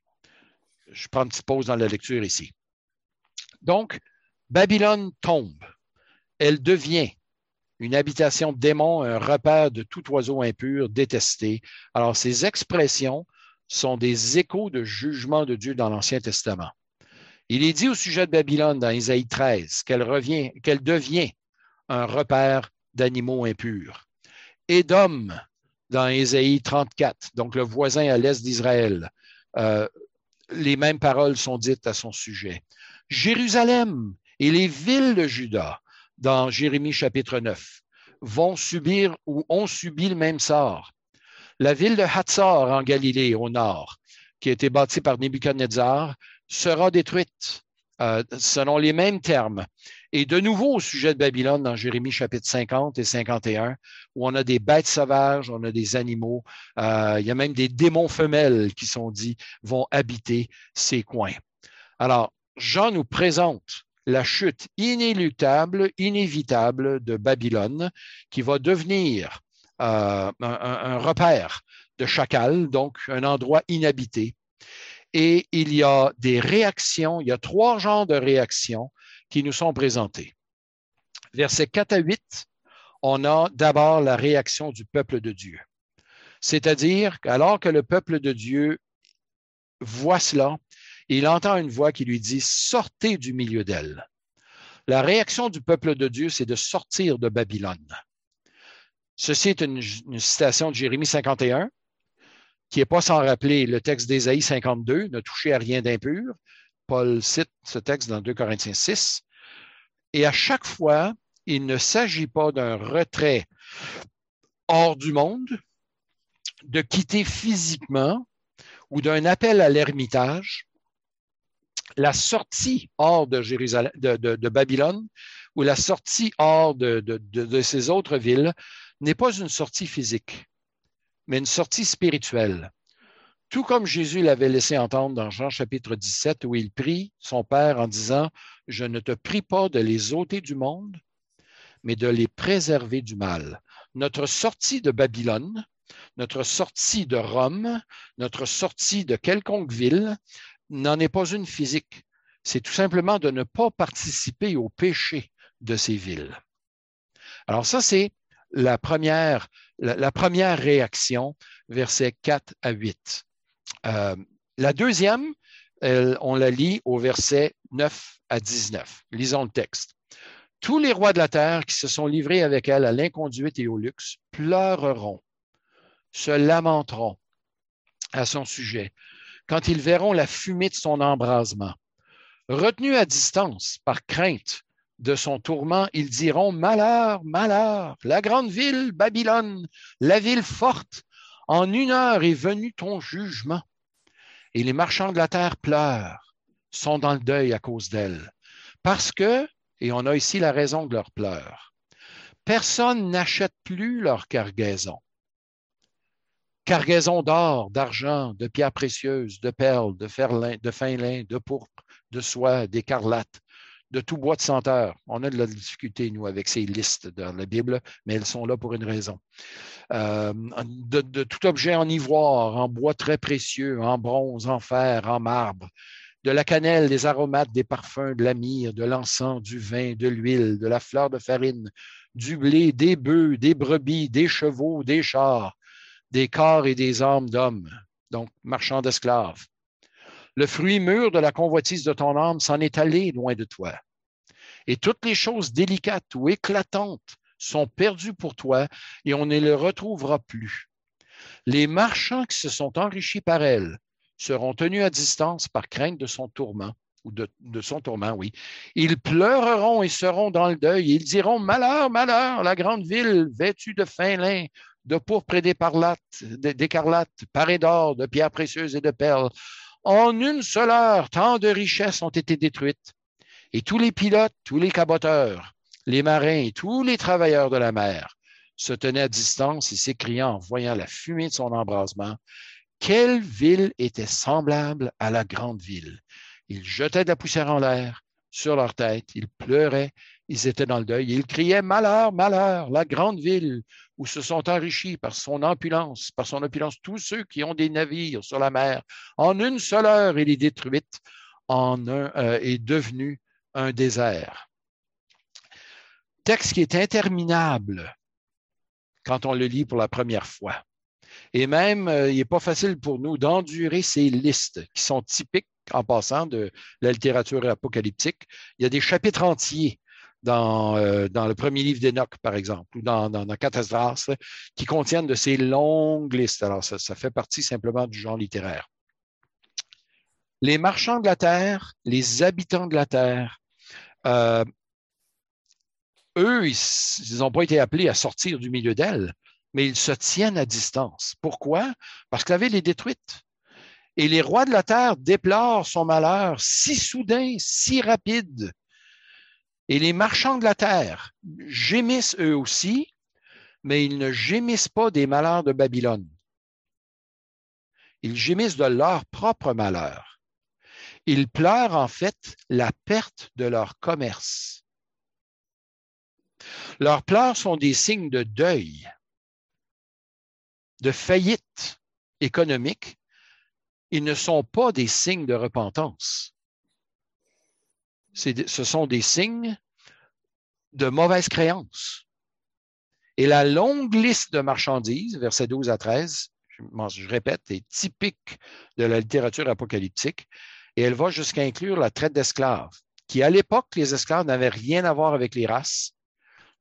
Je prends une petite pause dans la lecture ici. Donc, Babylone tombe. Elle devient une habitation de démons, un repère de tout oiseau impur, détesté. Alors, ces expressions sont des échos de jugement de Dieu dans l'Ancien Testament. Il est dit au sujet de Babylone dans Isaïe 13 qu'elle revient, qu'elle devient un repère d'animaux impurs. Édom dans Ésaïe 34, donc le voisin à l'est d'Israël. Euh, les mêmes paroles sont dites à son sujet. Jérusalem et les villes de Juda, dans Jérémie chapitre 9, vont subir ou ont subi le même sort. La ville de Hatzor en Galilée, au nord, qui a été bâtie par Nebuchadnezzar, sera détruite euh, selon les mêmes termes. Et de nouveau au sujet de Babylone dans Jérémie chapitre 50 et 51, où on a des bêtes sauvages, on a des animaux, euh, il y a même des démons femelles qui sont dits vont habiter ces coins. Alors, Jean nous présente la chute inéluctable, inévitable de Babylone, qui va devenir euh, un, un, repère de chacal, donc un endroit inhabité. Et il y a des réactions, il y a trois genres de réactions qui nous sont présentés. Versets 4 à 8, on a d'abord la réaction du peuple de Dieu. C'est-à-dire qu'alors que le peuple de Dieu voit cela, il entend une voix qui lui dit, sortez du milieu d'elle. La réaction du peuple de Dieu, c'est de sortir de Babylone. Ceci est une, citation de Jérémie 51, qui n'est pas sans rappeler le texte d'Ésaïe 52, ne touchez à rien d'impur. Paul cite ce texte dans 2 Corinthiens 6. Et à chaque fois, il ne s'agit pas d'un retrait hors du monde, de quitter physiquement ou d'un appel à l'ermitage. La sortie hors de, de, Babylone ou la sortie hors de ces autres villes n'est pas une sortie physique, mais une sortie spirituelle. Tout comme Jésus l'avait laissé entendre dans Jean chapitre 17, où il prie son Père en disant, Je ne te prie pas de les ôter du monde, mais de les préserver du mal. Notre sortie de Babylone, notre sortie de Rome, notre sortie de quelconque ville n'en est pas une physique. C'est tout simplement de ne pas participer au péché de ces villes. Alors ça, c'est la première, la, première réaction, versets 4 à 8. Euh, la deuxième, on la lit au verset 9 à 19. Lisons le texte. Tous les rois de la terre qui se sont livrés avec elle à l'inconduite et au luxe pleureront, se lamenteront à son sujet, quand ils verront la fumée de son embrasement. Retenus à distance par crainte de son tourment, ils diront Malheur, malheur, la grande ville, Babylone, la ville forte, en une heure est venu ton jugement. Et les marchands de la terre pleurent, sont dans le deuil à cause d'elle. Parce que, et on a ici la raison de leurs pleurs, personne n'achète plus leur cargaison. Cargaison d'or, d'argent, de pierres précieuses, de perles, de, de fin lin, de pourpre, de soie, d'écarlate, de tout bois de senteur. On a de la difficulté, nous, avec ces listes dans la Bible, mais elles sont là pour une raison. Euh, de, tout objet en ivoire, en bois très précieux, en bronze, en fer, en marbre, de la cannelle, des aromates, des parfums, de la myrrhe, de l'encens, du vin, de l'huile, de la fleur de farine, du blé, des bœufs, des brebis, des chevaux, des chars, des corps et des armes d'hommes, donc marchands d'esclaves le fruit mûr de la convoitise de ton âme s'en est allé loin de toi. Et toutes les choses délicates ou éclatantes sont perdues pour toi et on ne les retrouvera plus. Les marchands qui se sont enrichis par elle seront tenus à distance par crainte de son tourment oui. Ils pleureront et seront dans le deuil. Ils diront Malheur, malheur, la grande ville vêtue de fin lin, de pourpre et d'écarlate, parée d'or, de pierres précieuses et de perles. En une seule heure, tant de richesses ont été détruites. Et tous les pilotes, tous les caboteurs, les marins tous les travailleurs de la mer se tenaient à distance et s'écriant en voyant la fumée de son embrasement, quelle ville était semblable à la grande ville. Ils jetaient de la poussière en l'air, sur leur tête, ils pleuraient, ils étaient dans le deuil, ils criaient Malheur, malheur, la grande ville où se sont enrichis par son opulence, par son opulence, tous ceux qui ont des navires sur la mer. En une seule heure, il est détruite, en un, euh, est devenu un désert. Texte qui est interminable quand on le lit pour la première fois. Et même, euh, il n'est pas facile pour nous d'endurer ces listes qui sont typiques, en passant, de la littérature apocalyptique. Il y a des chapitres entiers dans, euh, dans le premier livre d'Enoch, par exemple, ou dans, dans, dans qui contiennent de ces longues listes. Alors, ça, ça fait partie simplement du genre littéraire. Les marchands de la terre, les habitants de la terre, euh, eux, ils n'ont pas été appelés à sortir du milieu d'elle, mais ils se tiennent à distance. Pourquoi? Parce que la ville est détruite. Et les rois de la terre déplorent son malheur si soudain, si rapide, et les marchands de la terre gémissent eux aussi, mais ils ne gémissent pas des malheurs de Babylone. Ils gémissent de leur propre malheur. Ils pleurent en fait la perte de leur commerce. Leurs pleurs sont des signes de deuil, de faillite économique. Ils ne sont pas des signes de repentance ce sont des signes de mauvaise créance. Et la longue liste de marchandises, versets 12 à 13, je, répète, est typique de la littérature apocalyptique, et elle va jusqu'à inclure la traite d'esclaves, qui à l'époque, les esclaves n'avaient rien à voir avec les races.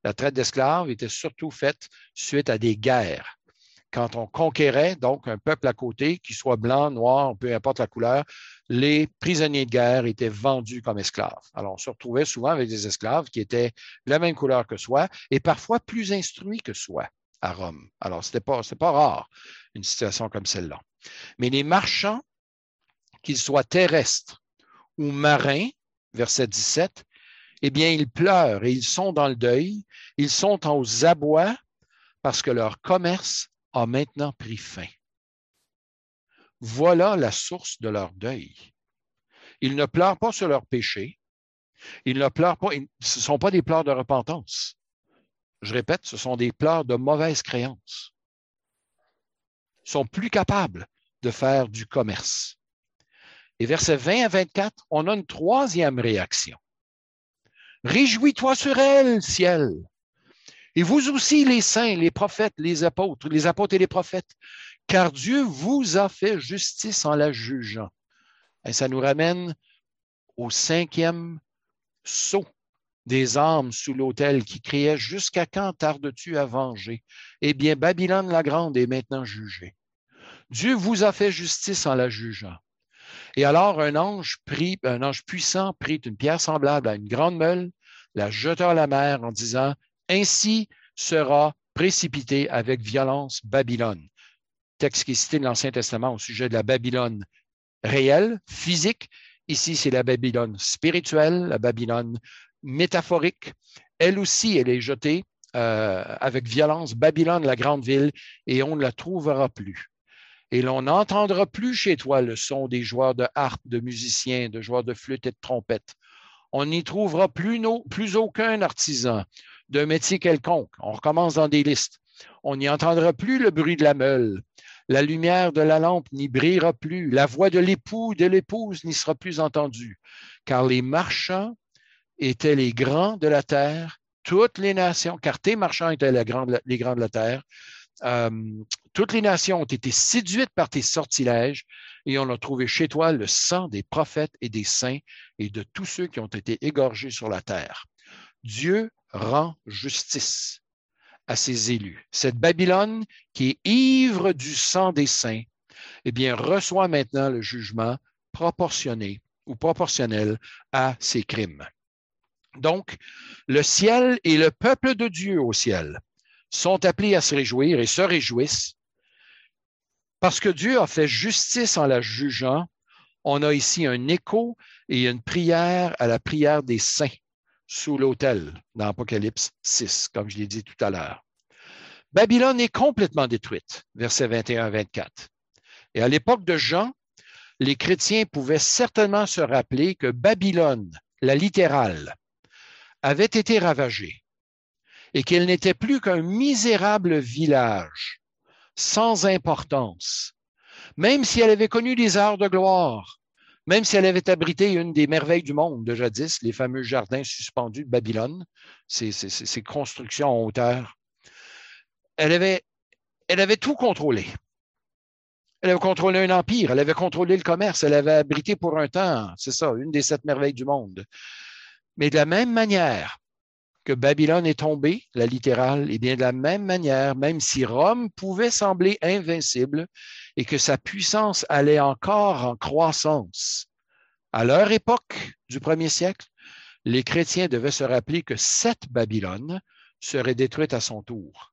La traite d'esclaves était surtout faite suite à des guerres quand on conquérait donc un peuple à côté, qu'il soit blanc, noir, peu importe la couleur, les prisonniers de guerre étaient vendus comme esclaves. Alors, on se retrouvait souvent avec des esclaves qui étaient la même couleur que soi et parfois plus instruits que soi à Rome. Alors, ce n'était pas, pas rare, une situation comme celle-là. Mais les marchands, qu'ils soient terrestres ou marins, verset 17, eh bien, ils pleurent et ils sont dans le deuil, ils sont aux abois parce que leur commerce a maintenant pris fin. Voilà la source de leur deuil. Ils ne pleurent pas sur leur péché. Ils ne pleurent pas, ce ne sont pas des pleurs de repentance. Je répète, ce sont des pleurs de mauvaise créance. Ils sont plus capables de faire du commerce. Et versets 20 à 24, on a une troisième réaction. Réjouis-toi sur elle, ciel. Et vous aussi, les saints, les prophètes, les apôtres, les apôtres et les prophètes, car Dieu vous a fait justice en la jugeant. Et ça nous ramène au cinquième saut des âmes sous l'autel qui criait Jusqu'à quand tardes-tu à venger? Eh bien, Babylone la Grande est maintenant jugée. Dieu vous a fait justice en la jugeant. Et alors un ange prit, un ange puissant prit une pierre semblable à une grande meule, la jeta à la mer en disant, Ainsi sera précipité avec violence Babylone. Texte qui est cité dans l'Ancien Testament au sujet de la Babylone réelle, physique. Ici, c'est la Babylone spirituelle, la Babylone métaphorique. Elle aussi, elle est jetée euh, avec violence, Babylone, la grande ville, et on ne la trouvera plus. Et l'on n'entendra plus chez toi le son des joueurs de harpe, de musiciens, de joueurs de flûte et de trompette. On n'y trouvera plus aucun artisan d'un métier quelconque. On recommence dans des listes. On n'y entendra plus le bruit de la meule. La lumière de la lampe n'y brillera plus. La voix de l'époux de l'épouse n'y sera plus entendue. Car les marchands étaient les grands de la terre, toutes les nations, car tes marchands étaient les grands de la terre, euh, toutes les nations ont été séduites par tes sortilèges et on a trouvé chez toi le sang des prophètes et des saints et de tous ceux qui ont été égorgés sur la terre. Dieu rend justice à ses élus. Cette Babylone qui est ivre du sang des saints, eh reçoit maintenant le jugement proportionné ou proportionnel à ses crimes. Donc, le ciel et le peuple de Dieu au ciel sont appelés à se réjouir et se réjouissent parce que Dieu a fait justice en la jugeant. On a ici un écho et une prière à la prière des saints sous l'autel dans Apocalypse 6, comme je l'ai dit tout à l'heure. Babylone est complètement détruite, versets 21 à 24. Et à l'époque de Jean, les chrétiens pouvaient certainement se rappeler que Babylone, la littérale, avait été ravagée et qu'elle n'était plus qu'un misérable village sans importance, même si elle avait connu des heures de gloire, même si elle avait abrité une des merveilles du monde de jadis, les fameux jardins suspendus de Babylone, ces, constructions en hauteur, elle avait, elle avait tout contrôlé. Elle avait contrôlé un empire, elle avait contrôlé le commerce, elle avait abrité pour un temps, c'est ça, une des sept merveilles du monde. Mais de la même manière, que Babylone est tombée, la littérale, et eh bien de la même manière, même si Rome pouvait sembler invincible et que sa puissance allait encore en croissance, à leur époque du premier siècle, les chrétiens devaient se rappeler que cette Babylone serait détruite à son tour.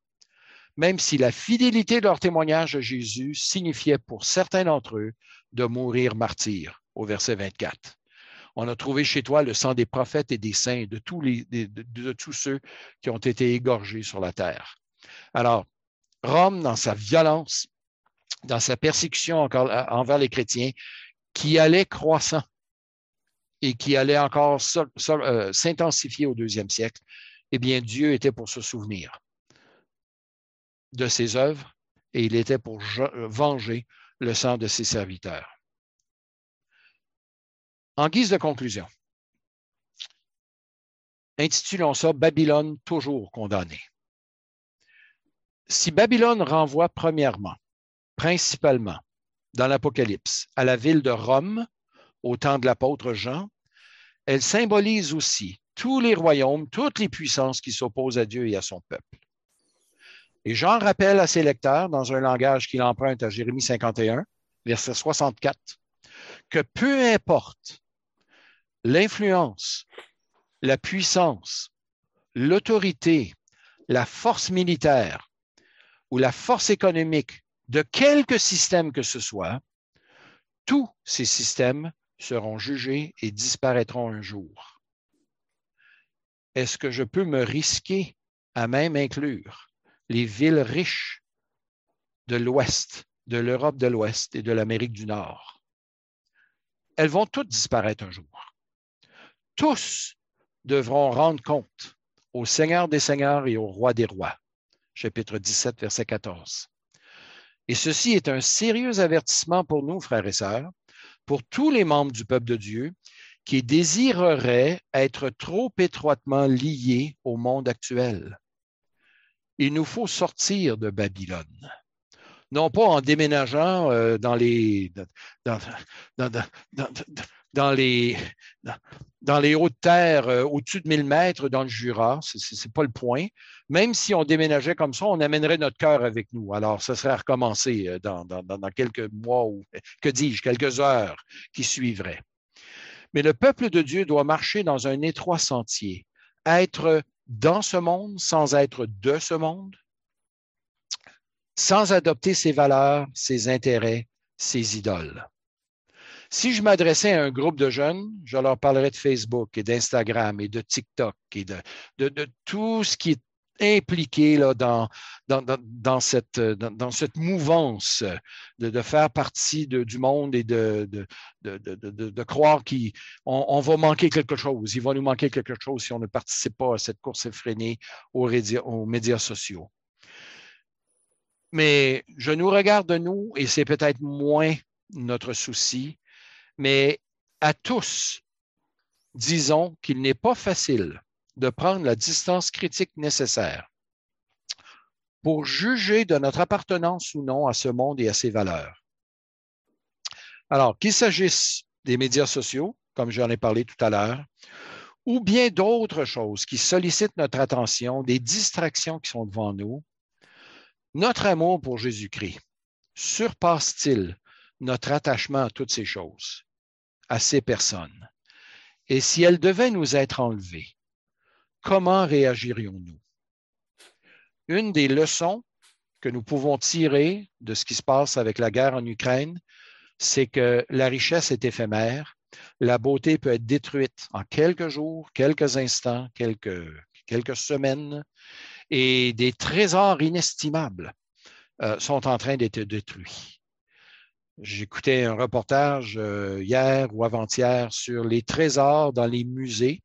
Même si la fidélité de leur témoignage à Jésus signifiait pour certains d'entre eux de mourir martyrs, au verset 24. On a trouvé chez toi le sang des prophètes et des saints, de tous, de, tous ceux qui ont été égorgés sur la terre. Alors, Rome, dans sa violence, dans sa persécution euh, envers les chrétiens, qui allait croissant et qui allait encore euh, s'intensifier au deuxième siècle, eh bien, Dieu était pour se souvenir de ses œuvres et il était pour venger le sang de ses serviteurs. En guise de conclusion, intitulons ça Babylone toujours condamnée. Si Babylone renvoie premièrement, principalement, dans l'Apocalypse, à la ville de Rome, au temps de l'apôtre Jean, elle symbolise aussi tous les royaumes, toutes les puissances qui s'opposent à Dieu et à son peuple. Et Jean rappelle à ses lecteurs, dans un langage qu'il emprunte à Jérémie 51, verset 64, que peu importe l'influence, la puissance, l'autorité, la force militaire ou la force économique de quelque système que ce soit, tous ces systèmes seront jugés et disparaîtront un jour. Est-ce que je peux me risquer à même inclure les villes riches de l'Ouest, de l'Europe de l'Ouest et de l'Amérique du Nord? Elles vont toutes disparaître un jour tous devront rendre compte au Seigneur des Seigneurs et au Roi des Rois. Chapitre 17, verset 14. Et ceci est un sérieux avertissement pour nous, frères et sœurs, pour tous les membres du peuple de Dieu qui désireraient être trop étroitement liés au monde actuel. Il nous faut sortir de Babylone non pas en déménageant euh, dans les les dans les hautes terres euh, au-dessus de 1000 mètres dans le Jura. Ce n'est pas le point. Même si on déménageait comme ça, on amènerait notre cœur avec nous. Alors, ce serait à recommencer euh, dans, dans quelques mois ou, que dis-je, quelques heures qui suivraient. Mais le peuple de Dieu doit marcher dans un étroit sentier, être dans ce monde sans être de ce monde, sans adopter ses valeurs, ses intérêts, ses idoles. Si je m'adressais à un groupe de jeunes, je leur parlerais de Facebook et d'Instagram et de TikTok et de, tout ce qui est impliqué là, dans, cette, mouvance de, faire partie du monde et de, croire qu'on on va manquer quelque chose. Il va nous manquer quelque chose si on ne participe pas à cette course effrénée aux, aux médias sociaux. Mais je nous regarde de nous, et c'est peut-être moins notre souci, mais à tous, disons qu'il n'est pas facile de prendre la distance critique nécessaire pour juger de notre appartenance ou non à ce monde et à ses valeurs. Alors, qu'il s'agisse des médias sociaux, comme j'en ai parlé tout à l'heure, ou bien d'autres choses qui sollicitent notre attention, des distractions qui sont devant nous, notre amour pour Jésus-Christ surpasse-t-il notre attachement à toutes ces choses, à ces personnes? Et si elles devaient nous être enlevées, comment réagirions-nous? Une des leçons que nous pouvons tirer de ce qui se passe avec la guerre en Ukraine, c'est que la richesse est éphémère, la beauté peut être détruite en quelques jours, quelques instants, quelques, quelques semaines, et des trésors inestimables euh, sont en train d'être détruits. J'écoutais un reportage euh, hier ou avant-hier sur les trésors dans les musées.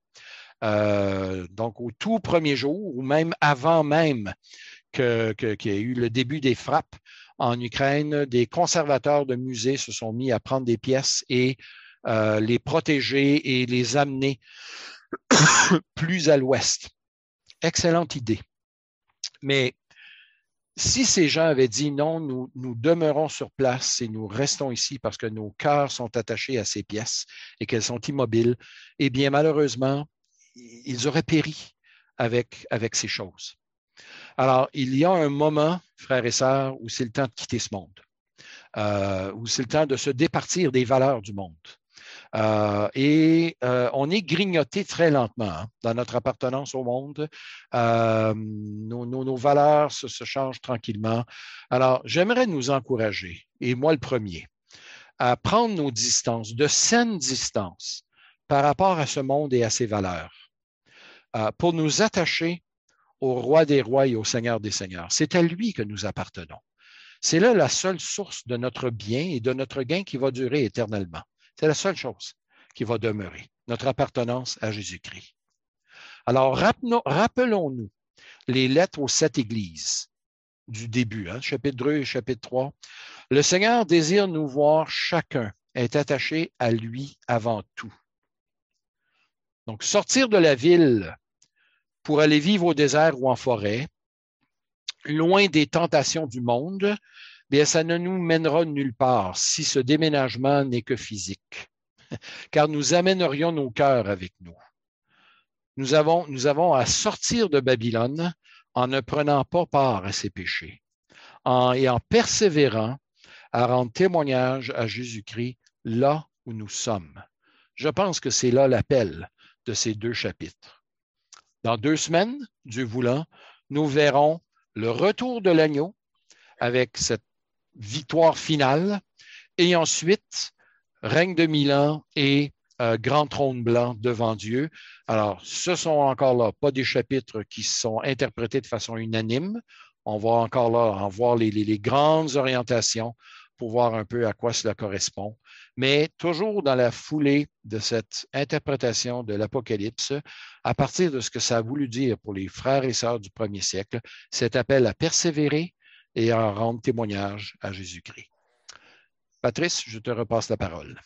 Euh, donc, au tout premier jour, ou même avant même qu'il y ait eu le début des frappes en Ukraine, des conservateurs de musées se sont mis à prendre des pièces et les protéger et les amener plus à l'ouest. Excellente idée. Mais si ces gens avaient dit non, nous, nous demeurons sur place et nous restons ici parce que nos cœurs sont attachés à ces pièces et qu'elles sont immobiles, eh bien, malheureusement, ils auraient péri avec, avec ces choses. Alors, il y a un moment, frères et sœurs, où c'est le temps de quitter ce monde, euh, où c'est le temps de se départir des valeurs du monde. Euh, et euh, on est grignoté très lentement hein, dans notre appartenance au monde. Euh, nos, valeurs se, se, changent tranquillement. Alors, j'aimerais nous encourager, et moi le premier, à prendre nos distances, de saines distances par rapport à ce monde et à ses valeurs, pour nous attacher au roi des rois et au seigneur des seigneurs. C'est à lui que nous appartenons. C'est là la seule source de notre bien et de notre gain qui va durer éternellement. C'est la seule chose qui va demeurer, notre appartenance à Jésus-Christ. Alors, rappelons-nous les lettres aux sept églises du début, hein, chapitre 2 et chapitre 3. Le Seigneur désire nous voir chacun être attaché à lui avant tout. Donc, sortir de la ville pour aller vivre au désert ou en forêt, loin des tentations du monde, bien, ça ne nous mènera nulle part si ce déménagement n'est que physique, car nous amènerions nos cœurs avec nous. Nous avons, à sortir de Babylone en ne prenant pas part à ses péchés et en persévérant à rendre témoignage à Jésus-Christ là où nous sommes. Je pense que c'est là l'appel de ces deux chapitres. Dans deux semaines, Dieu voulant, nous verrons le retour de l'agneau avec cette victoire finale. Et ensuite, règne de Milan et euh, grand trône blanc devant Dieu. Alors, ce sont encore là pas des chapitres qui sont interprétés de façon unanime. On va encore là en voir les, les, grandes orientations pour voir un peu à quoi cela correspond. Mais toujours dans la foulée de cette interprétation de l'Apocalypse, à partir de ce que ça a voulu dire pour les frères et sœurs du premier siècle, cet appel à persévérer, et en rendre témoignage à Jésus-Christ. Patrice, je te repasse la parole.